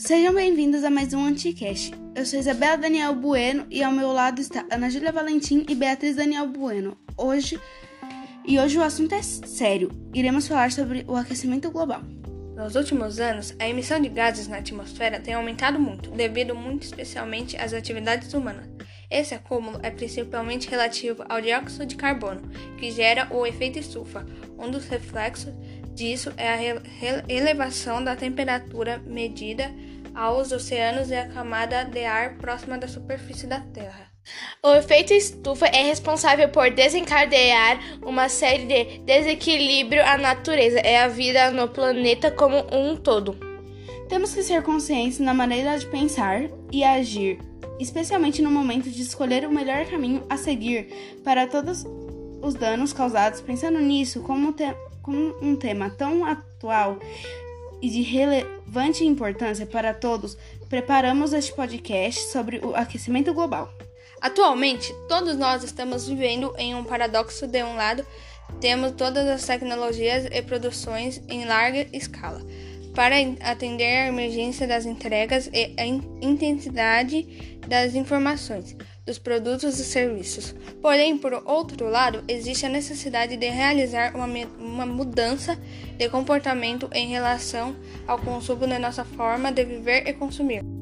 Sejam bem-vindos a mais um Anticast. Eu sou Isabela Daniel Bueno e ao meu lado está Ana Júlia Valentim e Beatriz Daniel Bueno. Hoje e hoje o assunto é sério. Iremos falar sobre o aquecimento global. Nos últimos anos, a emissão de gases na atmosfera tem aumentado muito, devido muito especialmente às atividades humanas. Esse acúmulo é principalmente relativo ao dióxido de carbono, que gera o efeito estufa. Um dos reflexos disso é a elevação da temperatura medida aos oceanos e a camada de ar próxima da superfície da Terra. O efeito estufa é responsável por desencadear uma série de desequilíbrio à natureza e à vida no planeta como um todo. Temos que ser conscientes na maneira de pensar e agir, especialmente no momento de escolher o melhor caminho a seguir para todos os danos causados. Pensando nisso, como, te como um tema tão atual e de relevante importância para todos, preparamos este podcast sobre o aquecimento global. Atualmente, todos nós estamos vivendo em um paradoxo de um lado, temos todas as tecnologias e produções em larga escala para atender a emergência das entregas e a intensidade das informações, dos produtos e serviços. Porém, por outro lado, existe a necessidade de realizar uma, uma mudança de comportamento em relação ao consumo da nossa forma de viver e consumir.